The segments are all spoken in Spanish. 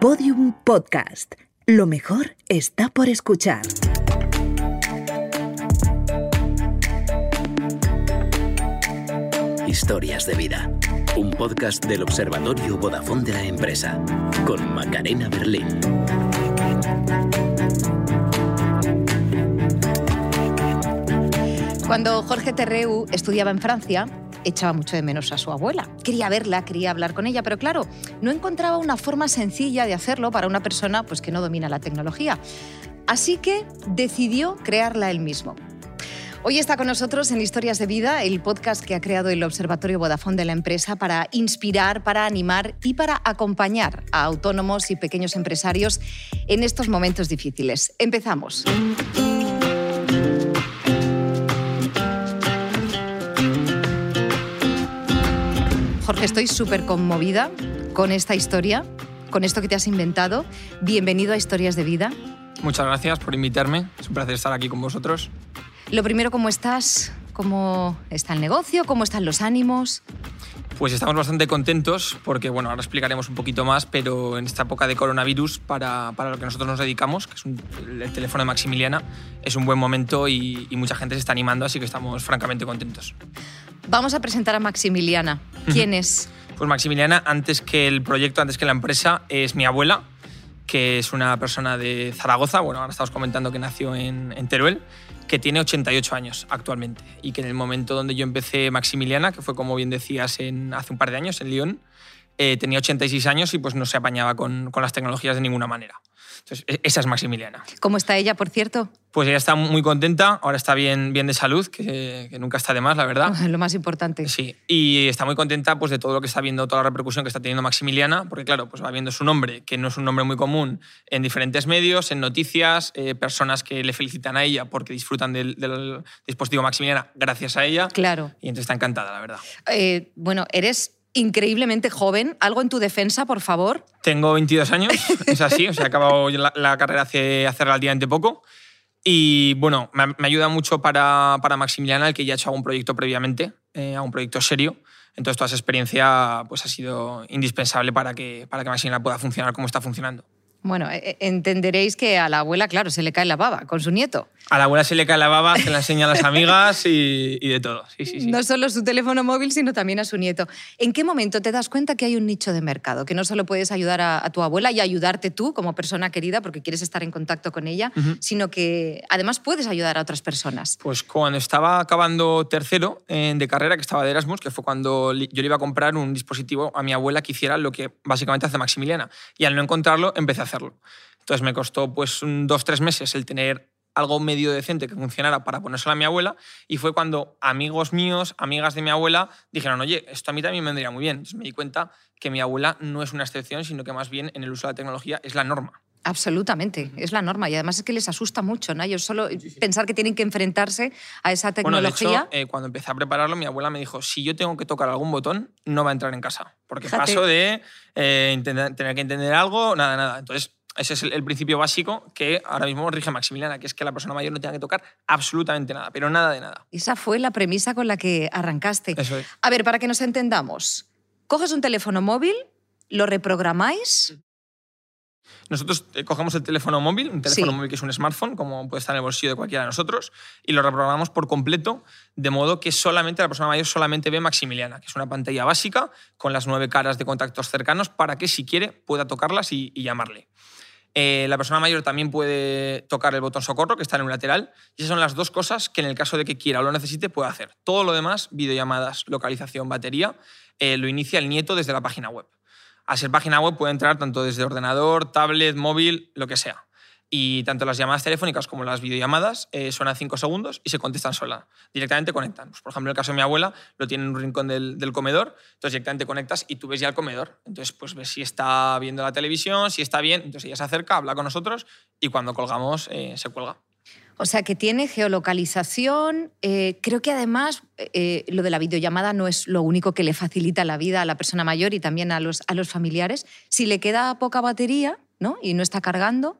Podium Podcast. Lo mejor está por escuchar. Historias de vida. Un podcast del Observatorio Vodafone de la empresa. Con Macarena Berlín. Cuando Jorge Terreu estudiaba en Francia, echaba mucho de menos a su abuela. Quería verla, quería hablar con ella, pero claro, no encontraba una forma sencilla de hacerlo para una persona pues, que no domina la tecnología. Así que decidió crearla él mismo. Hoy está con nosotros en Historias de Vida, el podcast que ha creado el Observatorio Vodafone de la empresa para inspirar, para animar y para acompañar a autónomos y pequeños empresarios en estos momentos difíciles. Empezamos. Estoy súper conmovida con esta historia, con esto que te has inventado. Bienvenido a Historias de Vida. Muchas gracias por invitarme. Es un placer estar aquí con vosotros. Lo primero, ¿cómo estás? ¿Cómo está el negocio? ¿Cómo están los ánimos? Pues estamos bastante contentos porque, bueno, ahora explicaremos un poquito más, pero en esta época de coronavirus, para, para lo que nosotros nos dedicamos, que es un- el teléfono de Maximiliana, es un buen momento y, y mucha gente se está animando, así que estamos francamente contentos. Vamos a presentar a Maximiliana. ¿Quién es? Pues Maximiliana, antes que el proyecto, antes que la empresa, es mi abuela, que es una persona de Zaragoza, bueno, ahora estamos comentando que nació en, en Teruel, que tiene 88 años actualmente y que en el momento donde yo empecé Maximiliana, que fue como bien decías en, hace un par de años en Lyon, eh, tenía 86 años y pues no se apañaba con, con las tecnologías de ninguna manera. Entonces, e- esa es Maximiliana. ¿Cómo está ella, por cierto? Pues ella está muy contenta, ahora está bien, bien de salud, que, que nunca está de más, la verdad. Lo más importante. Sí, y está muy contenta pues, de todo lo que está viendo, toda la repercusión que está teniendo Maximiliana, porque claro, pues va viendo su nombre, que no es un nombre muy común, en diferentes medios, en noticias, eh, personas que le felicitan a ella porque disfrutan del, del dispositivo Maximiliana gracias a ella. Claro. Y entonces está encantada, la verdad. Eh, bueno, eres increíblemente joven. Algo en tu defensa, por favor. Tengo 22 años, es así, o sea, he acabado la, la carrera hace, hace relativamente poco. Y bueno, me, me ayuda mucho para, para Maximiliana el que ya ha hecho algún proyecto previamente, eh, algún proyecto serio. Entonces toda esa experiencia pues, ha sido indispensable para que, para que Maximiliana pueda funcionar como está funcionando. Bueno, eh, entenderéis que a la abuela, claro, se le cae la baba con su nieto. A la abuela se le cae la baba, se la enseña a las amigas y, y de todo. Sí, sí, sí. No solo su teléfono móvil, sino también a su nieto. ¿En qué momento te das cuenta que hay un nicho de mercado? Que no solo puedes ayudar a, a tu abuela y ayudarte tú como persona querida porque quieres estar en contacto con ella, sino que además puedes ayudar a otras personas. Pues cuando estaba acabando tercero eh, de carrera, que estaba de Erasmus, que fue cuando yo le iba a comprar un dispositivo a mi abuela que hiciera lo que básicamente hace Maximiliana. Y al no encontrarlo, empecé a Entonces me costó pues un, dos, tres meses el tener algo medio decente que funcionara para ponérselo a mi abuela y fue cuando amigos míos, amigas de mi abuela, dijeron, oye, esto a mí también me vendría muy bien. Entonces me di cuenta que mi abuela no es una excepción, sino que más bien en el uso de la tecnología es la norma. Absolutamente, es la norma y además es que les asusta mucho, ¿no? Ellos solo pensar que tienen que enfrentarse a esa Bueno, de tecnología. hecho, eh, cuando empecé a prepararlo, mi abuela me dijo, si yo tengo que tocar algún botón, no va a entrar en casa. Porque Fíjate. paso de eh, tener que entender algo, nada, nada. Entonces, ese es el, el principio básico que ahora mismo rige Maximiliana, que es que la persona mayor no tenga que tocar absolutamente nada, pero nada de nada. Esa fue la premisa con la que arrancaste. Eso es. A ver, para que nos entendamos, coges un teléfono móvil, lo reprogramáis. Nosotros eh, cogemos el teléfono móvil, un teléfono Sí. móvil que es un smartphone, como puede estar en el bolsillo de cualquiera de nosotros, y lo reprogramamos por completo, de modo que solamente la persona mayor solamente ve Maximiliana, que es una pantalla básica con las nueve caras de contactos cercanos para que si quiere pueda tocarlas y, y llamarle. Eh, la persona mayor también puede tocar el botón socorro, que está en un lateral, y esas son las dos cosas que en el caso de que quiera o lo necesite puede hacer. Todo lo demás, videollamadas, localización, batería, eh, lo inicia el nieto desde la página web. A ser página web puede entrar tanto desde ordenador, tablet, móvil, lo que sea. Y tanto las llamadas telefónicas como las videollamadas eh, suenan cinco segundos y se contestan sola. Directamente conectan. Pues, por ejemplo, el caso de mi abuela, lo tiene en un rincón del, del comedor, entonces directamente conectas y tú ves ya el comedor. Entonces, pues ves si está viendo la televisión, si está bien, entonces ella se acerca, habla con nosotros y cuando colgamos eh, se cuelga. O sea, que tiene geolocalización. eh, creo que además eh, lo de la videollamada no es lo único que le facilita la vida a la persona mayor y también a los, a los familiares. Si le queda poca batería ¿no? y no está cargando,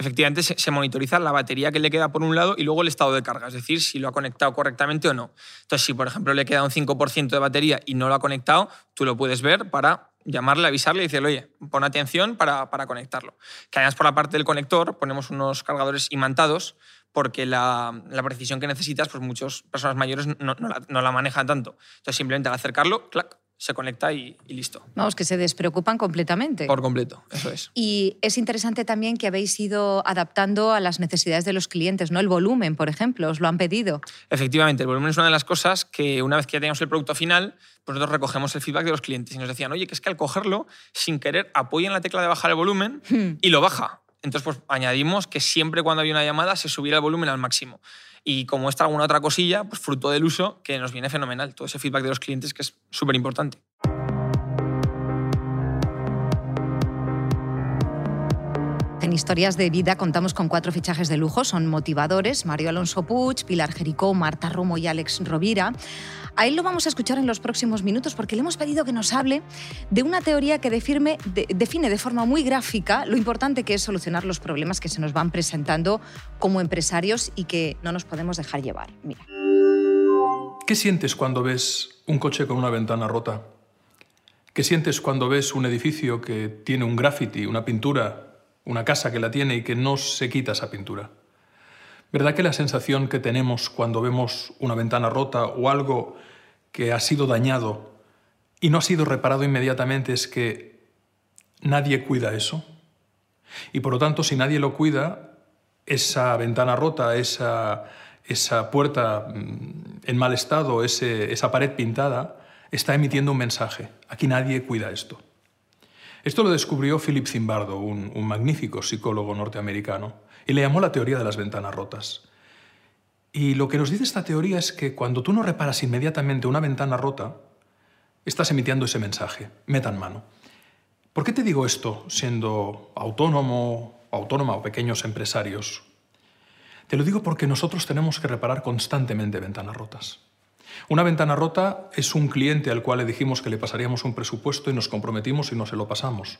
efectivamente se, monitoriza la batería que le queda por un lado y luego el estado de carga, es decir, si lo ha conectado correctamente o no. Entonces, si por ejemplo le queda un 5% de batería y no lo ha conectado, tú lo puedes ver para llamarle, avisarle y decirle, oye, pon atención para, para conectarlo. Que además por la parte del conector ponemos unos cargadores imantados porque la, la precisión que necesitas, pues muchas personas mayores no, no la, no la manejan tanto. Entonces simplemente al acercarlo, clac, se conecta y, y, listo. Vamos, que se despreocupan completamente. Por completo, eso es. Y es interesante también que habéis ido adaptando a las necesidades de los clientes, ¿no? El volumen, por ejemplo, os lo han pedido. Efectivamente, el volumen es una de las cosas que una vez que ya tenemos el producto final, pues nosotros recogemos el feedback de los clientes y nos decían, oye, que es que al cogerlo, sin querer, apoyan la tecla de bajar el volumen Hmm. y lo baja. Entonces, pues añadimos que siempre cuando había una llamada se subiera el volumen al máximo. Y como esta alguna otra cosilla, pues fruto del uso, que nos viene fenomenal. Todo ese feedback de los clientes que es súper importante. En Historias de Vida contamos con cuatro fichajes de lujo, son motivadores, Mario Alonso Puig, Pilar Jericó, Marta Romo y Alex Rovira. A él lo vamos a escuchar en los próximos minutos porque le hemos pedido que nos hable de una teoría que define de, define de forma muy gráfica lo importante que es solucionar los problemas que se nos van presentando como empresarios y que no nos podemos dejar llevar. Mira. ¿Qué sientes cuando ves un coche con una ventana rota? ¿Qué sientes cuando ves un edificio que tiene un graffiti, una pintura, una casa que la tiene y que no se quita esa pintura? ¿Verdad que la sensación que tenemos cuando vemos una ventana rota o algo que ha sido dañado y no ha sido reparado inmediatamente es que nadie cuida eso? Y por lo tanto, si nadie lo cuida, esa ventana rota, esa, esa puerta mm, en mal estado, ese, esa pared pintada, está emitiendo un mensaje. Aquí nadie cuida esto. Esto lo descubrió Philip Zimbardo, un, magnífico psicólogo norteamericano, y le llamó la teoría de las ventanas rotas. Y lo que nos dice esta teoría es que cuando tú no reparas inmediatamente una ventana rota, estás emitiendo ese mensaje, metan mano. ¿Por qué te digo esto siendo autónomo, autónoma o pequeños empresarios? Te lo digo porque nosotros tenemos que reparar constantemente ventanas rotas. Una ventana rota es un cliente al cual le dijimos que le pasaríamos un presupuesto y nos comprometimos y no se lo pasamos.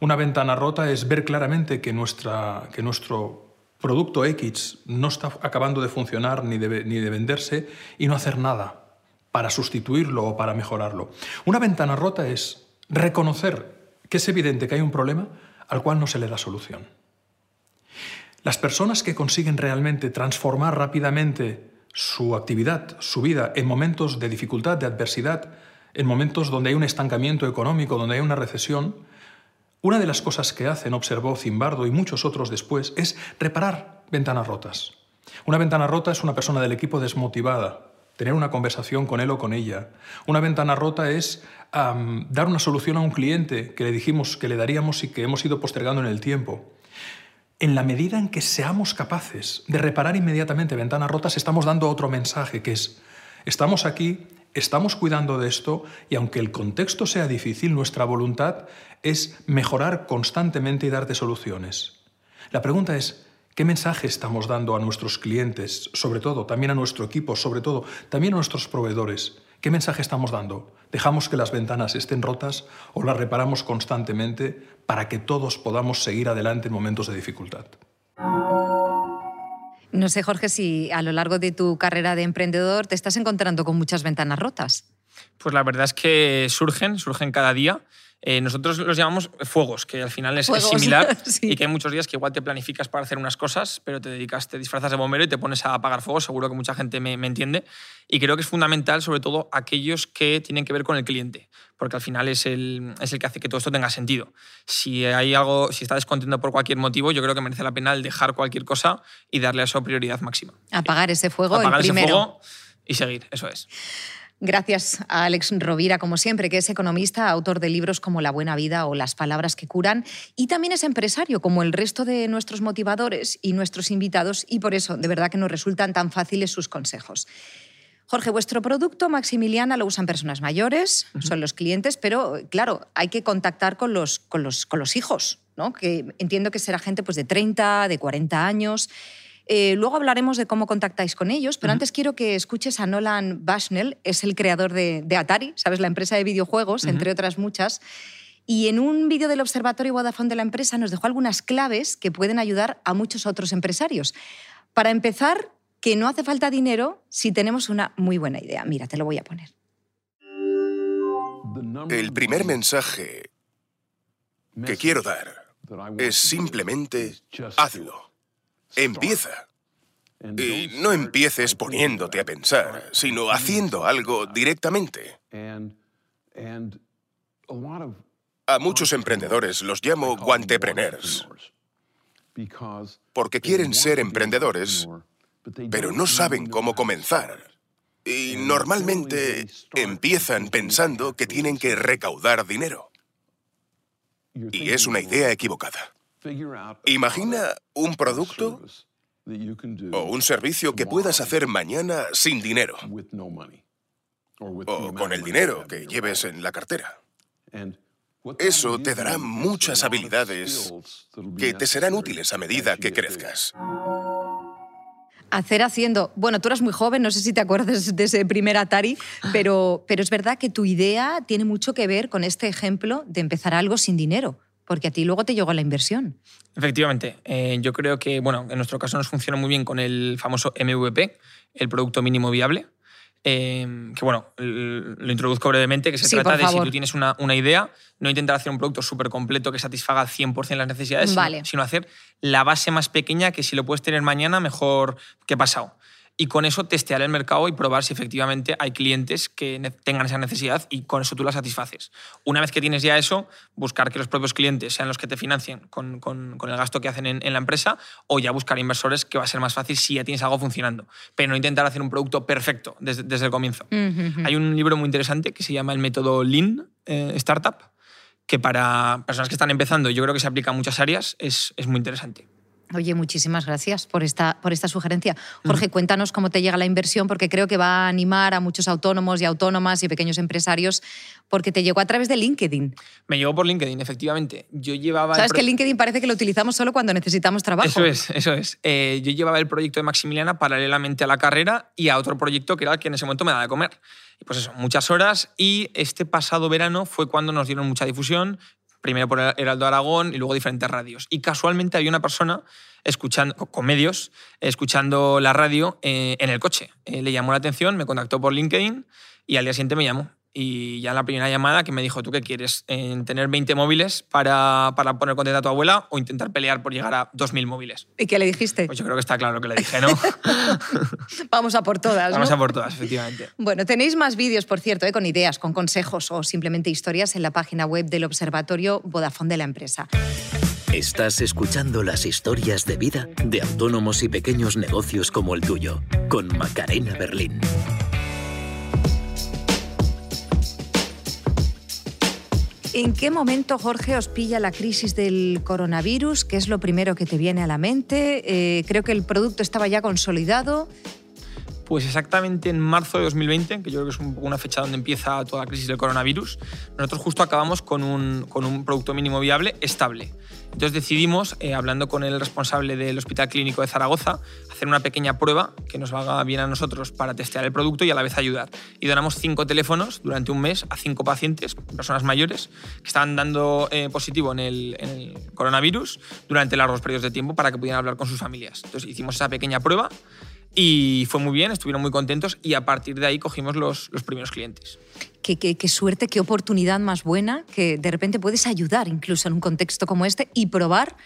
Una ventana rota es ver claramente que, nuestro producto X no está acabando de funcionar ni de venderse y no hacer nada para sustituirlo o para mejorarlo. Una ventana rota es reconocer que es evidente que hay un problema al cual no se le da solución. Las personas que consiguen realmente transformar rápidamente su actividad, su vida, en momentos de dificultad, de adversidad, en momentos donde hay un estancamiento económico, donde hay una recesión, una de las cosas que hacen, observó Zimbardo y muchos otros después, es reparar ventanas rotas. Una ventana rota es una persona del equipo desmotivada, tener una conversación con él o con ella. Una ventana rota es dar una solución a un cliente que le dijimos que le daríamos y que hemos ido postergando en el tiempo. En la medida en que seamos capaces de reparar inmediatamente ventanas rotas, estamos dando otro mensaje, que es, estamos aquí, estamos cuidando de esto y aunque el contexto sea difícil, nuestra voluntad es mejorar constantemente y darte soluciones. La pregunta es, ¿qué mensaje estamos dando a nuestros clientes, sobre todo, también a nuestro equipo, sobre todo, también a nuestros proveedores? ¿Qué mensaje estamos dando? ¿Dejamos que las ventanas estén rotas o las reparamos constantemente para que todos podamos seguir adelante en momentos de dificultad? No sé, Jorge, si a lo largo de tu carrera de emprendedor te estás encontrando con muchas ventanas rotas. Pues la verdad es que surgen, surgen cada día. Eh, nosotros los llamamos fuegos, que al final es, es similar sí. y que hay muchos días que igual te planificas para hacer unas cosas, pero te dedicas, te disfrazas de bombero y te pones a apagar fuegos. Seguro que mucha gente me, me, entiende. Y creo que es fundamental, sobre todo, aquellos que tienen que ver con el cliente, porque al final es el, es el que hace que todo esto tenga sentido. Si hay algo, si está descontento por cualquier motivo, yo creo que merece la pena el dejar cualquier cosa y darle a eso prioridad máxima. Apagar ese fuego, apagar el ese primero. fuego y seguir, eso es. Gracias a Alex Rovira, como siempre, que es economista, autor de libros como La buena vida o Las palabras que curan, y también es empresario, como el resto de nuestros motivadores y nuestros invitados, y por eso de verdad que nos resultan tan fáciles sus consejos. Jorge, vuestro producto Maximiliana lo usan personas mayores, uh -huh. son los clientes, pero claro, hay que contactar con los, con los, con los hijos, ¿no? que entiendo que será gente pues, de 30, de 40 años. Eh, luego hablaremos de cómo contactáis con ellos, pero uh -huh. antes quiero que escuches a Nolan Bushnell, es el creador de, de Atari, ¿sabes? La empresa de videojuegos, uh -huh. entre otras muchas. Y en un vídeo del Observatorio Vodafone de la empresa nos dejó algunas claves que pueden ayudar a muchos otros empresarios. Para empezar, que no hace falta dinero si tenemos una muy buena idea. Mira, te lo voy a poner. El primer mensaje que quiero dar es simplemente hazlo. Empieza. Y no empieces poniéndote a pensar, sino haciendo algo directamente. A muchos emprendedores los llamo guantepreneurs, porque quieren ser emprendedores, pero no saben cómo comenzar. Y normalmente empiezan pensando que tienen que recaudar dinero. Y es una idea equivocada. Imagina un producto o un servicio que puedas hacer mañana sin dinero o con el dinero que lleves en la cartera. Eso te dará muchas habilidades que te serán útiles a medida que crezcas. Hacer haciendo. Bueno, tú eras muy joven, no sé si te acuerdas de ese primer Atari, pero, pero es verdad que tu idea tiene mucho que ver con este ejemplo de empezar algo sin dinero, porque a ti luego te llegó la inversión. Efectivamente, eh, yo creo que, bueno, en nuestro caso nos funciona muy bien con el famoso MVP, el producto mínimo viable. Eh, que bueno, lo introduzco brevemente, que se trata de si tú tienes una, una, idea, no intentar hacer un producto súper completo que satisfaga al 100% las necesidades, sino, hacer la base más pequeña que si lo puedes tener mañana, mejor que pasado y con eso testear el mercado y probar si efectivamente hay clientes que tengan esa necesidad y con eso tú la satisfaces. Una vez que tienes ya eso, buscar que los propios clientes sean los que te financien con, con, el gasto que hacen en, la empresa o ya buscar inversores que va a ser más fácil si ya tienes algo funcionando, pero no intentar hacer un producto perfecto desde, desde el comienzo. Hay un libro muy interesante que se llama El método Lean eh, Startup, que para personas que están empezando, yo creo que se aplica a muchas áreas, es, es muy interesante. Oye, muchísimas gracias por esta, por esta sugerencia. Jorge, cuéntanos cómo te llega la inversión, porque creo que va a animar a muchos autónomos y autónomas y pequeños empresarios, porque te llegó a través de LinkedIn. Me llegó por LinkedIn, efectivamente. Yo llevaba... Sabes que LinkedIn parece que lo utilizamos solo cuando necesitamos trabajo. Eso es, eso es. Eh, yo llevaba el proyecto de Maximiliana paralelamente a la carrera y a otro proyecto que era el que en ese momento me daba de comer. Pues eso, muchas horas. Y este pasado verano fue cuando nos dieron mucha difusión primero por Heraldo Aragón y luego diferentes radios. Y casualmente había una persona escuchando, con medios, escuchando la radio eh, en el coche. Eh, le llamó la atención, me contactó por LinkedIn y al día siguiente me llamó. Y ya en la primera llamada que me dijo, ¿tú qué quieres? ¿En ¿Tener 20 móviles para, para poner contenta a tu abuela o intentar pelear por llegar a 2.000 móviles? ¿Y qué le dijiste? Pues yo creo que está claro que le dije, ¿no? Vamos a por todas, Vamos a por todas, efectivamente. Bueno, tenéis más vídeos, por cierto, ¿eh? con ideas, con consejos o simplemente historias en la página web del Observatorio Vodafone de la empresa. Estás escuchando las historias de vida de autónomos y pequeños negocios como el tuyo, con Macarena Berlín. ¿En qué momento, Jorge, os pilla la crisis del coronavirus? ¿Qué es lo primero que te viene a la mente? Eh, creo que el producto estaba ya consolidado. Pues exactamente en marzo de 2020, que yo creo que es una fecha donde empieza toda la crisis del coronavirus, nosotros justo acabamos con un, con un producto mínimo viable estable. Entonces decidimos, eh, hablando con el responsable del Hospital Clínico de Zaragoza, hacer una pequeña prueba que nos haga bien a nosotros para testear el producto y a la vez ayudar. Y donamos cinco teléfonos durante un mes a cinco pacientes, personas mayores, que estaban dando eh, positivo en el, en el, coronavirus durante largos periodos de tiempo para que pudieran hablar con sus familias. Entonces hicimos esa pequeña prueba y fue muy bien, estuvieron muy contentos y a partir de ahí cogimos los, los primeros clientes. Qué, qué, qué, suerte, qué oportunidad más buena que de repente puedes ayudar incluso en un contexto como este y probar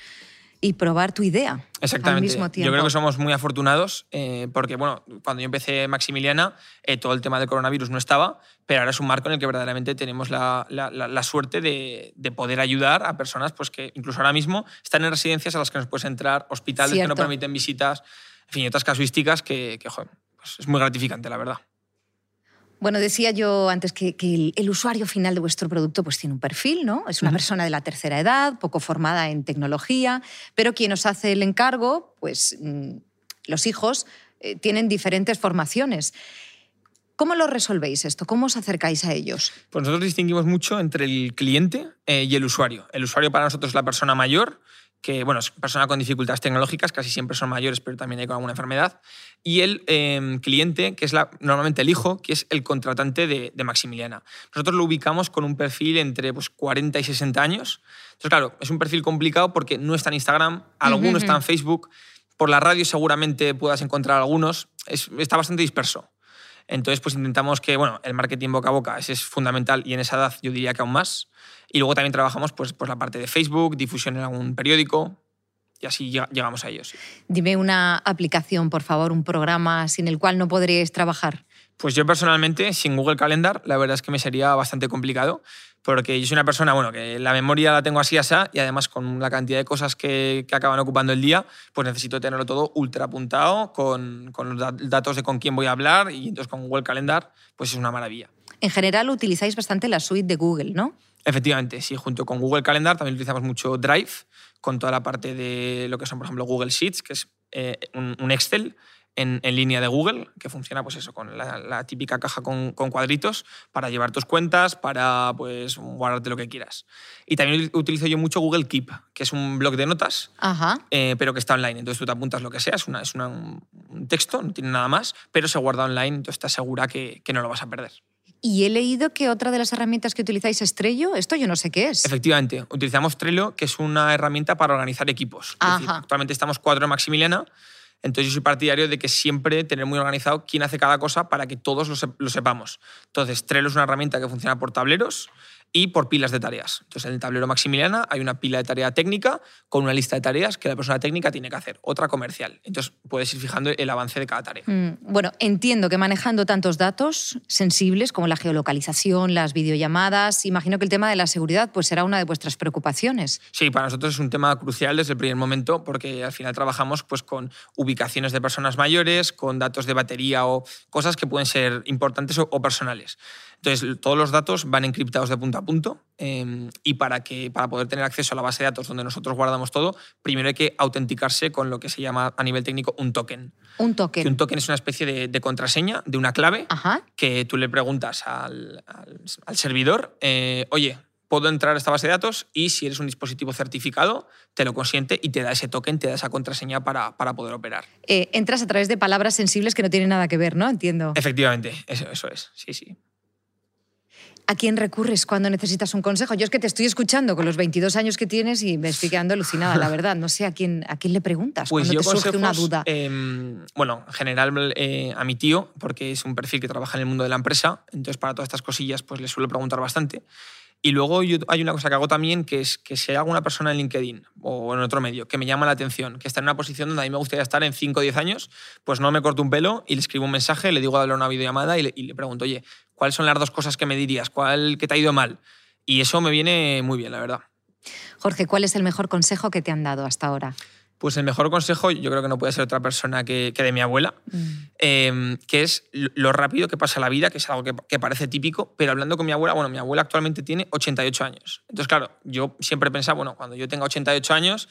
y probar tu idea. Exactamente. Al mismo tiempo. Yo creo que somos muy afortunados eh, porque, bueno, cuando yo empecé Maximiliana, eh, todo el tema del coronavirus no estaba, pero ahora es un marco en el que verdaderamente tenemos la, la, la suerte de, de, poder ayudar a personas pues, que incluso ahora mismo están en residencias a las que nos puedes entrar, hospitales Cierto. que no permiten visitas en fin, otras casuísticas que, que joder, pues es muy gratificante, la verdad. Bueno, decía yo antes que, que el, el, usuario final de vuestro producto pues, tiene un perfil, ¿no? Es una uh -huh. persona de la tercera edad, poco formada en tecnología, pero quien os hace el encargo, pues mmm, los hijos, eh, tienen diferentes formaciones. ¿Cómo lo resolvéis esto? ¿Cómo os acercáis a ellos? Pues nosotros distinguimos mucho entre el cliente eh, y el usuario. El usuario para nosotros es la persona mayor, que bueno, es persona con dificultades tecnológicas, casi siempre son mayores, pero también hay con alguna enfermedad. Y el eh, cliente, que es la, normalmente el hijo, que es el contratante de, de, Maximiliana. Nosotros lo ubicamos con un perfil entre pues, 40 y 60 años. Entonces, claro, es un perfil complicado porque no está en Instagram, alguno uh -huh. está en Facebook, por la radio seguramente puedas encontrar algunos, es, está bastante disperso. Entonces, pues intentamos que, bueno, el marketing boca a boca ese es fundamental y en esa edad yo diría que aún más. Y luego también trabajamos pues, pues la parte de Facebook, difusión en algún periódico, y así llegamos a ellos. Dime una aplicación, por favor, un programa sin el cual no podríais trabajar. Pues yo personalmente, sin Google Calendar, la verdad es que me sería bastante complicado, porque yo soy una persona, bueno, que la memoria la tengo así, así, y además con la cantidad de cosas que, que acaban ocupando el día, pues necesito tenerlo todo ultra apuntado, con, con los datos de con quién voy a hablar, y entonces con Google Calendar, pues es una maravilla. En general utilizáis bastante la suite de Google, ¿no? Efectivamente, sí, junto con Google Calendar también utilizamos mucho Drive, con toda la parte de lo que son, por ejemplo, Google Sheets, que es eh, un, Excel en, línea de Google, que funciona pues eso, con la, típica caja con, cuadritos para llevar tus cuentas, para pues, guardarte lo que quieras. Y también utilizo yo mucho Google Keep, que es un blog de notas, eh, pero que está online. Entonces tú te apuntas lo que sea, es, una, es un texto, no tiene nada más, pero se guarda online, entonces estás segura que no lo vas a perder. Y he leído que otra de las herramientas que utilizáis es Trello. Esto yo no sé qué es. Efectivamente, utilizamos Trello, que es una herramienta para organizar equipos. actualmente estamos cuatro en Maximiliana. Entonces yo soy partidario de que siempre tener muy organizado quién hace cada cosa para que todos lo, sepamos. Entonces Trello es una herramienta que funciona por tableros y por pilas de tareas. Entonces, en el tablero Maximiliana hay una pila de tarea técnica con una lista de tareas que la persona técnica tiene que hacer, otra comercial. Entonces, puedes ir fijando el avance de cada tarea. Mm, bueno, entiendo que manejando tantos datos sensibles como la geolocalización, las videollamadas, imagino que el tema de la seguridad pues, será una de vuestras preocupaciones. Sí, para nosotros es un tema crucial desde el primer momento porque al final trabajamos pues, con ubicaciones de personas mayores, con datos de batería o cosas que pueden ser importantes o personales. Entonces, todos los datos van encriptados de punto a punto em, y para, que, para poder tener acceso a la base de datos donde nosotros guardamos todo, primero hay que autenticarse con lo que se llama a nivel técnico un token. Un token. un token es una especie de, contraseña, de una clave, que tú le preguntas al, servidor, eh, oye, puedo entrar a esta base de datos y si eres un dispositivo certificado, te lo consiente y te da ese token, te da esa contraseña para, para poder operar. Eh, entras a través de palabras sensibles que no tienen nada que ver, ¿no? Entiendo. Efectivamente, eso, eso es, sí, sí. ¿A quién recurres cuando necesitas un consejo? Yo es que te estoy escuchando con los 22 años que tienes y me estoy quedando alucinada, la verdad. No sé a quién, a quién le preguntas pues cuando te surge una duda. Em, bueno, en general eh, a mi tío, porque es un perfil que trabaja en el mundo de la empresa, entonces para todas estas cosillas pues le suelo preguntar bastante. Y luego hay una cosa que hago también, que es que si hay alguna persona en LinkedIn o en otro medio que me llama la atención, que está en una posición donde a mí me gustaría estar en 5 o 10 años, pues no me corto un pelo y le escribo un mensaje, le digo a darle una videollamada y le, y le pregunto, oye, ¿cuáles son las dos cosas que me dirías? ¿Cuál que te ha ido mal? Y eso me viene muy bien, la verdad. Jorge, ¿cuál es el mejor consejo que te han dado hasta ahora? Pues el mejor consejo yo creo que no puede ser otra persona que, de mi abuela, mm. em, que es lo rápido que pasa la vida, que es algo que, parece típico, pero hablando con mi abuela, bueno, mi abuela actualmente tiene 88 años. Entonces, claro, yo siempre pensaba, bueno, cuando yo tenga 88 años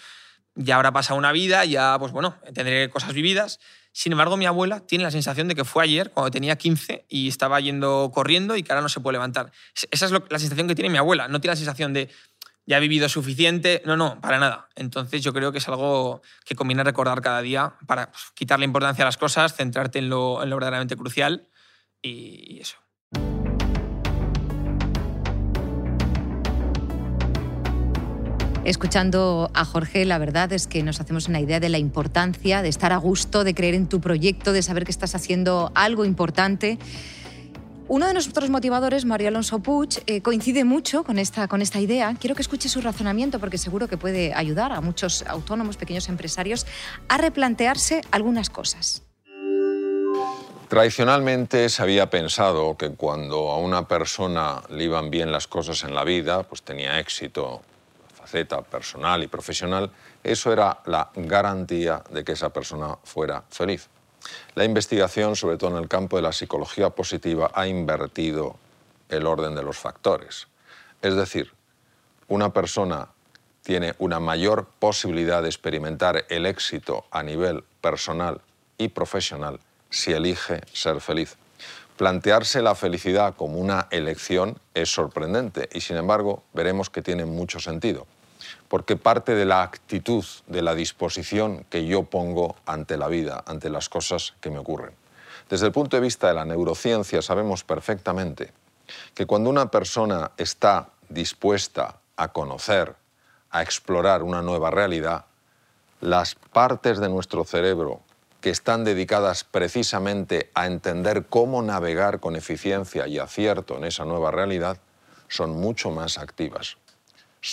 ya habrá pasado una vida, ya, pues bueno, tendré cosas vividas. Sin embargo, mi abuela tiene la sensación de que fue ayer, cuando tenía 15, y estaba yendo corriendo y que ahora no se puede levantar. Esa es la sensación que tiene mi abuela. No tiene la sensación de ya he vivido suficiente. No, no, para nada. Entonces yo creo que es algo que conviene recordar cada día para pues, quitarle importancia a las cosas, centrarte en lo, en lo verdaderamente crucial y eso. Escuchando a Jorge, la verdad es que nos hacemos una idea de la importancia de estar a gusto, de creer en tu proyecto, de saber que estás haciendo algo importante uno de nuestros motivadores, Mario Alonso Puig, eh, coincide mucho con esta, con esta idea. Quiero que escuche su razonamiento porque seguro que puede ayudar a muchos autónomos, pequeños empresarios a replantearse algunas cosas. Tradicionalmente se había pensado que cuando a una persona le iban bien las cosas en la vida, pues tenía éxito, personal y profesional, eso era la garantía de que esa persona fuera feliz. La investigación, sobre todo en el campo de la psicología positiva, ha invertido el orden de los factores. Es decir, una persona tiene una mayor posibilidad de experimentar el éxito a nivel personal y profesional si elige ser feliz. Plantearse la felicidad como una elección es sorprendente y sin embargo veremos que tiene mucho sentido porque parte de la actitud, de la disposición que yo pongo ante la vida, ante las cosas que me ocurren. Desde el punto de vista de la neurociencia sabemos perfectamente que cuando una persona está dispuesta a conocer, a explorar una nueva realidad, las partes de nuestro cerebro que están dedicadas precisamente a entender cómo navegar con eficiencia y acierto en esa nueva realidad, son mucho más activas,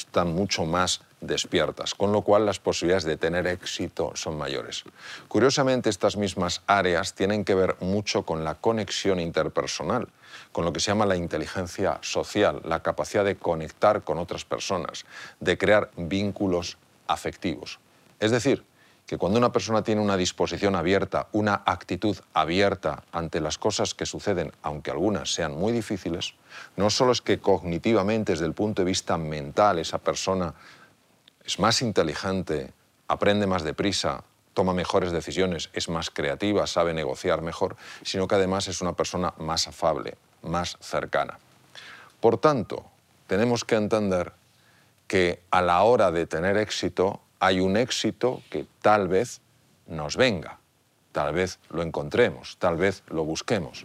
están mucho más despiertas, con lo cual las posibilidades de tener éxito son mayores. Curiosamente, estas mismas áreas tienen que ver mucho con la conexión interpersonal, con lo que se llama la inteligencia social, la capacidad de conectar con otras personas, de crear vínculos afectivos. Es decir, que cuando una persona tiene una disposición abierta, una actitud abierta ante las cosas que suceden, aunque algunas sean muy difíciles, no solo es que cognitivamente, desde el punto de vista mental, esa persona es más inteligente, aprende más deprisa, toma mejores decisiones, es más creativa, sabe negociar mejor, sino que además es una persona más afable, más cercana. Por tanto, tenemos que entender que a la hora de tener éxito hay un éxito que tal vez nos venga, tal vez lo encontremos, tal vez lo busquemos.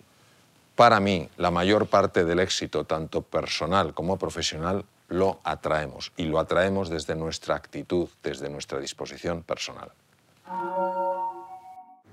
Para mí, la mayor parte del éxito, tanto personal como profesional, lo atraemos y lo atraemos desde nuestra actitud, desde nuestra disposición personal.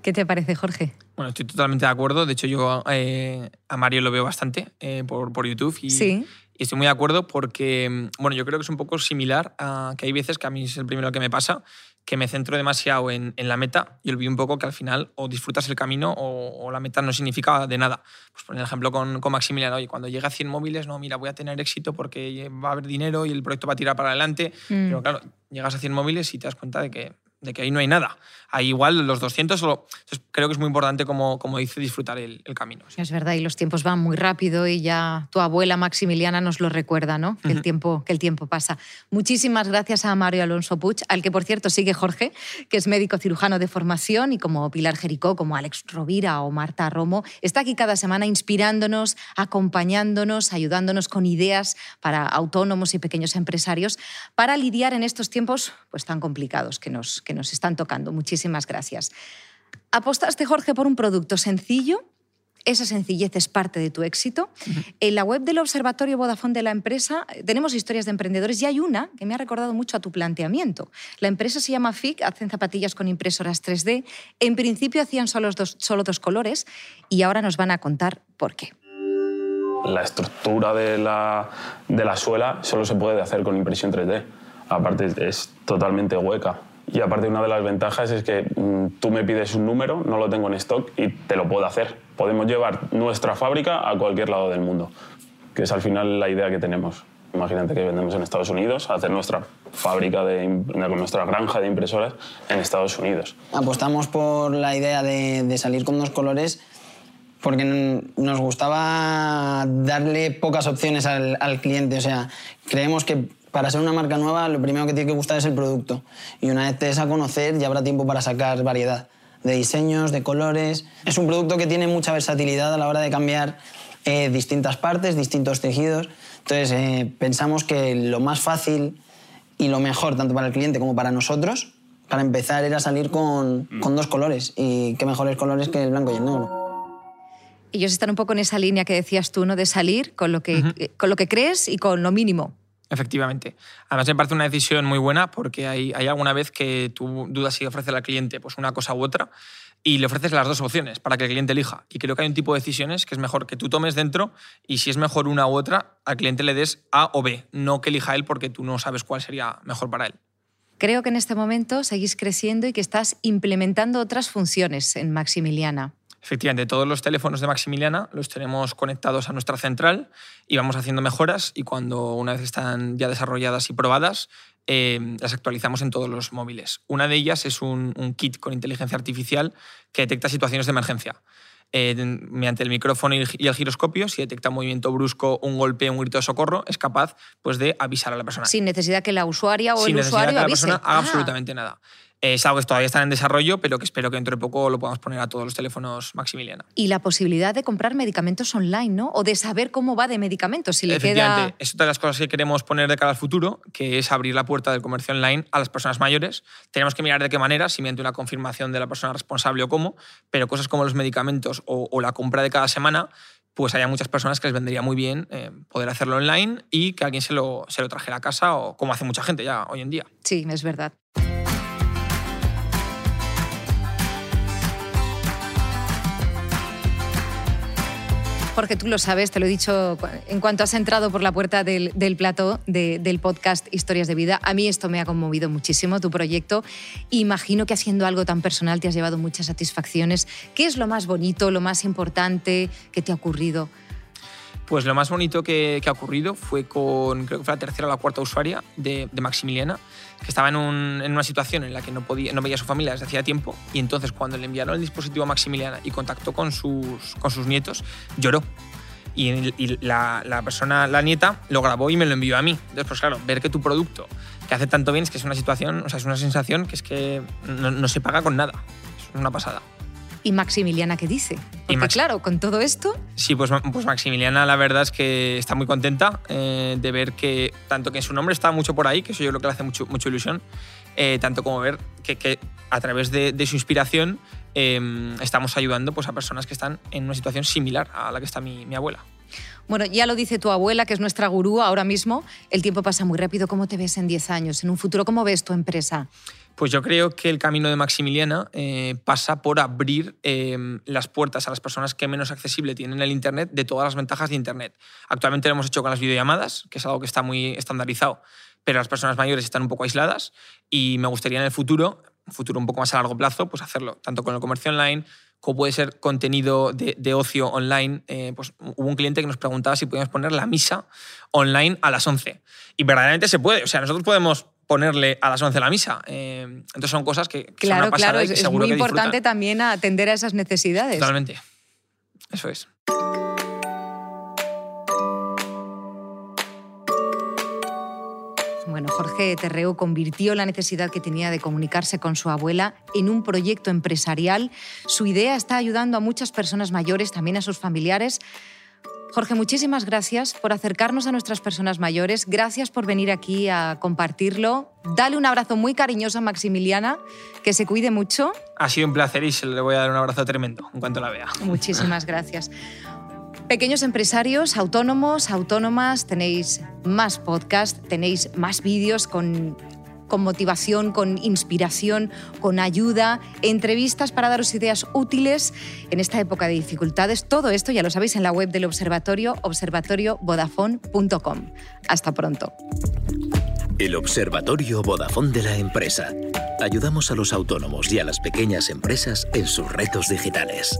¿Qué te parece, Jorge? Bueno, estoy totalmente de acuerdo. De hecho, yo eh, a Mario lo veo bastante eh, por, por, YouTube y, ¿Sí? y estoy muy de acuerdo porque, mm, bueno, yo creo que es un poco similar a que hay veces que a mí es el primero que me pasa, que me centro demasiado en, en la meta y olvido un poco que al final o disfrutas el camino o, o la meta no significa de nada. Pues por ejemplo con, con Maximiliano, oye, cuando llega a 100 móviles, no, mira, voy a tener éxito porque va a haber dinero y el proyecto va a tirar para adelante, Mm. pero claro, llegas a 100 móviles y te das cuenta de que de que ahí no hay nada. Ahí igual los 200 solo... Entonces, creo que es muy importante, como, como dice, disfrutar el, el camino. Es verdad, y los tiempos van muy rápido y ya tu abuela Maximiliana nos lo recuerda, ¿no? Que, el, tiempo, que el tiempo pasa. Muchísimas gracias a Mario Alonso Puig, al que por cierto sigue Jorge, que es médico cirujano de formación, y como Pilar Jericó, como Alex Rovira o Marta Romo, está aquí cada semana inspirándonos, acompañándonos, ayudándonos con ideas para autónomos y pequeños empresarios para lidiar en estos tiempos pues, tan complicados que nos, que nos están tocando. Muchísimas gracias. Apostaste, Jorge, por un producto sencillo. Esa sencillez es parte de tu éxito. Uh -huh. En la web del Observatorio Vodafone de la empresa eh, tenemos historias de emprendedores y hay una que me ha recordado mucho a tu planteamiento. La empresa se llama FIC, hacen zapatillas con impresoras 3D. En principio hacían solo dos, solo dos colores y ahora nos van a contar por qué. La estructura de la, de la suela solo se puede hacer con impresión 3D. Aparte es totalmente hueca. Y aparte una de las ventajas es que mmm, tú me pides un número, no lo tengo en stock y te lo puedo hacer. Podemos llevar nuestra fábrica a cualquier lado del mundo, que es al final la idea que tenemos. Imagínate que vendemos en Estados Unidos, hacer nuestra fábrica, de, nuestra granja de impresoras en Estados Unidos. Apostamos por la idea de, de salir con dos colores porque nos gustaba darle pocas opciones al, al cliente. O sea, creemos que para ser una marca nueva, lo primero que tiene que gustar es el producto. Y una vez te des a conocer, ya habrá tiempo para sacar variedad de diseños, de colores. Es un producto que tiene mucha versatilidad a la hora de cambiar eh, distintas partes, distintos tejidos. Entonces, eh, pensamos que lo más fácil y lo mejor, tanto para el cliente como para nosotros, para empezar era salir con, con dos colores. Y qué mejores colores que el blanco y el negro ellos están un poco en esa línea que decías tú, ¿no? De salir con lo que, uh -huh. con lo que crees y con lo mínimo. Efectivamente. Además, me parece una decisión muy buena porque hay, alguna vez que tú dudas si ofreces al cliente pues, una cosa u otra y le ofreces las dos opciones para que el cliente elija. Y creo que hay un tipo de decisiones que es mejor que tú tomes dentro y si es mejor una u otra, al cliente le des A o B, no que elija él porque tú no sabes cuál sería mejor para él. Creo que en este momento seguís creciendo y que estás implementando otras funciones en Maximiliana. Efectivamente, todos los teléfonos de Maximiliana los tenemos conectados a nuestra central y vamos haciendo mejoras y cuando una vez están ya desarrolladas y probadas, eh, las actualizamos en todos los móviles. Una de ellas es un, un kit con inteligencia artificial que detecta situaciones de emergencia. Eh, mediante el micrófono y el giroscopio, si detecta un movimiento brusco, un golpe, un grito de socorro, es capaz pues, de avisar a la persona. Sin necesidad que la usuaria o Sin el usuario que la avise. persona haga Ah. absolutamente nada. Es algo que todavía está en desarrollo, pero que espero que dentro de poco lo podamos poner a todos los teléfonos Maximiliana. Y la posibilidad de comprar medicamentos online, ¿no? O de saber cómo va de medicamentos, si le queda... es otra de las cosas que queremos poner de cara al futuro, que es abrir la puerta del comercio online a las personas mayores. Tenemos que mirar de qué manera, si mediante una confirmación de la persona responsable o cómo, pero cosas como los medicamentos o, o la compra de cada semana, pues hay muchas personas que les vendría muy bien eh, poder hacerlo online y que alguien se lo, se lo trajera a casa, o como hace mucha gente ya hoy en día. Sí, es verdad. Jorge, tú lo sabes, te lo he dicho en cuanto has entrado por la puerta del, del plató del podcast Historias de Vida. A mí esto me ha conmovido muchísimo, tu proyecto. Imagino que haciendo algo tan personal te has llevado muchas satisfacciones. ¿Qué es lo más bonito, lo más importante que te ha ocurrido? Pues lo más bonito que, ha ocurrido fue con, creo que fue la tercera o la cuarta usuaria de, Maximiliana, que estaba en, una situación en la que no, podía, no veía a su familia desde hacía tiempo y entonces cuando le enviaron el dispositivo a Maximiliana y contactó con sus, con sus nietos, lloró. Y, la, persona, la nieta, lo grabó y me lo envió a mí. Entonces, pues claro, ver que tu producto, que hace tanto bien, es que es una situación, o sea, es una sensación que es que no se paga con nada. Es una pasada. ¿Y Maximiliana qué dice? Porque claro, con todo esto... Sí, pues, pues Maximiliana la verdad es que está muy contenta eh, de ver que tanto que su nombre está mucho por ahí, que eso yo creo que le hace mucho, mucha ilusión, eh, tanto como ver que, a través de, su inspiración em, estamos ayudando pues, a personas que están en una situación similar a la que está mi, mi abuela. Bueno, ya lo dice tu abuela, que es nuestra gurú ahora mismo. El tiempo pasa muy rápido. ¿Cómo te ves en 10 años? En un futuro, ¿cómo ves tu empresa? Pues yo creo que el camino de Maximiliana eh, pasa por abrir eh, las puertas a las personas que menos accesible tienen el Internet de todas las ventajas de Internet. Actualmente lo hemos hecho con las videollamadas, que es algo que está muy estandarizado, pero las personas mayores están un poco aisladas y me gustaría en el futuro, un futuro un poco más a largo plazo, pues hacerlo, tanto con el comercio online como puede ser contenido de, ocio online. Eh, pues hubo un cliente que nos preguntaba si podíamos poner la misa online a las 11. Y verdaderamente se puede. O sea, nosotros podemos ponerle a las 11 la misa. Eh, entonces son cosas que, claro, son una claro, y que es, muy importante también atender a esas necesidades. Totalmente. Eso es. Bueno, Jorge Terreo convirtió la necesidad que tenía de comunicarse con su abuela en un proyecto empresarial. Su idea está ayudando a muchas personas mayores, también a sus familiares, Jorge, muchísimas gracias por acercarnos a nuestras personas mayores. Gracias por venir aquí a compartirlo. Dale un abrazo muy cariñoso a Maximiliana, que se cuide mucho. Ha sido un placer y se le voy a dar un abrazo tremendo en cuanto la vea. Muchísimas gracias. Pequeños empresarios, autónomos, autónomas, tenéis más podcasts, tenéis más vídeos con con motivación, con inspiración, con ayuda, entrevistas para daros ideas útiles en esta época de dificultades. Todo esto ya lo sabéis en la web del observatorio, observatoriovodafone.com. Hasta pronto. El Observatorio Vodafone de la empresa. Ayudamos a los autónomos y a las pequeñas empresas en sus retos digitales.